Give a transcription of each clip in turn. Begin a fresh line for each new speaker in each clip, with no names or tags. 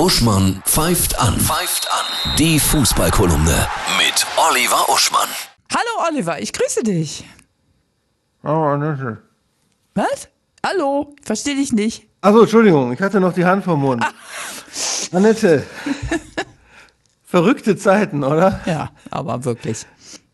Uschmann pfeift an. Pfeift an. Die Fußballkolumne mit Oliver Uschmann.
Hallo Oliver, ich grüße dich.
Oh, Annette.
Was? Hallo, ich verstehe dich nicht.
Achso, Entschuldigung, ich hatte noch die Hand vom Mund. Annette. Verrückte Zeiten, oder?
Ja, aber wirklich.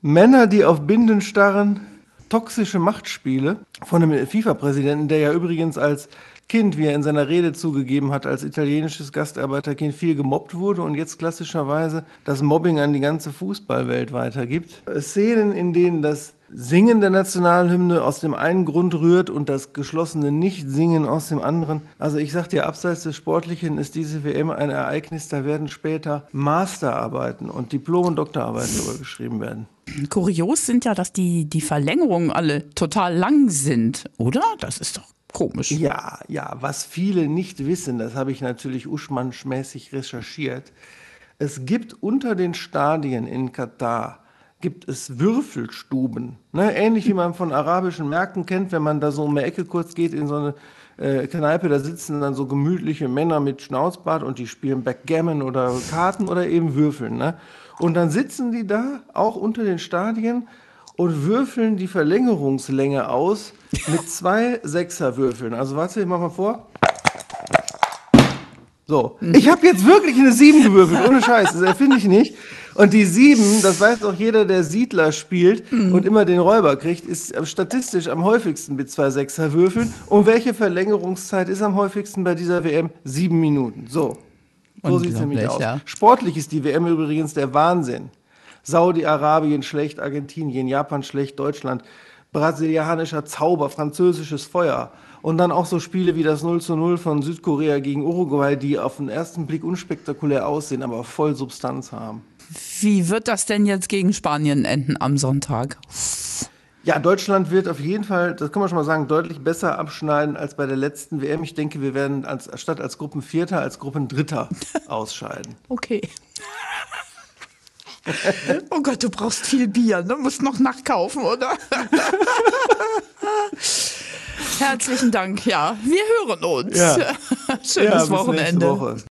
Männer, die auf Binden starren, toxische Machtspiele von dem FIFA-Präsidenten, der ja übrigens als Kind, wie er in seiner Rede zugegeben hat, als italienisches Gastarbeiterkind viel gemobbt wurde und jetzt klassischerweise das Mobbing an die ganze Fußballwelt weitergibt. Szenen, in denen das Singen der Nationalhymne aus dem einen Grund rührt und das geschlossene Nicht-Singen aus dem anderen. Also ich sag dir, abseits des Sportlichen ist diese WM ein Ereignis, da werden später Masterarbeiten und Diplom- und Doktorarbeiten darüber geschrieben werden.
Kurios sind ja, dass die, die Verlängerungen alle total lang sind, oder? Das ist doch komisch.
Ja, ja, was viele nicht wissen, das habe ich natürlich uschmannschmäßig recherchiert. Es gibt unter den Stadien in Katar gibt es Würfelstuben. Ne? Ähnlich wie man von arabischen Märkten kennt, wenn man da so um die Ecke kurz geht in so eine äh, Kneipe, da sitzen dann so gemütliche Männer mit Schnauzbart und die spielen Backgammon oder Karten oder eben Würfeln. Ne? Und dann sitzen die da, auch unter den Stadien, und würfeln die Verlängerungslänge aus mit zwei Sechserwürfeln. Also warte, ich mach mal vor. So, ich habe jetzt wirklich eine 7 gewürfelt, ohne Scheiß, das erfinde ich nicht. Und die 7, das weiß auch jeder, der Siedler spielt und immer den Räuber kriegt, ist statistisch am häufigsten mit zwei Sechserwürfeln. Und welche Verlängerungszeit ist am häufigsten bei dieser WM? Sieben Minuten. So, so sieht es nämlich aus.
ja.
Sportlich ist die WM übrigens der Wahnsinn. Saudi-Arabien schlecht, Argentinien, Japan schlecht, Deutschland, brasilianischer Zauber, französisches Feuer. Und dann auch so Spiele wie das 0 zu 0 von Südkorea gegen Uruguay, die auf den ersten Blick unspektakulär aussehen, aber voll Substanz haben.
Wie wird das denn jetzt gegen Spanien enden am Sonntag?
Ja, Deutschland wird auf jeden Fall, das kann man schon mal sagen, deutlich besser abschneiden als bei der letzten WM. Ich denke, wir werden als, statt als Gruppenvierter als Gruppendritter ausscheiden.
Okay. oh Gott, du brauchst viel Bier, ne? Musst noch nachkaufen, oder? Herzlichen Dank, ja. Wir hören uns.
Ja.
Schönes
bis nächste
Wochenende.
Woche.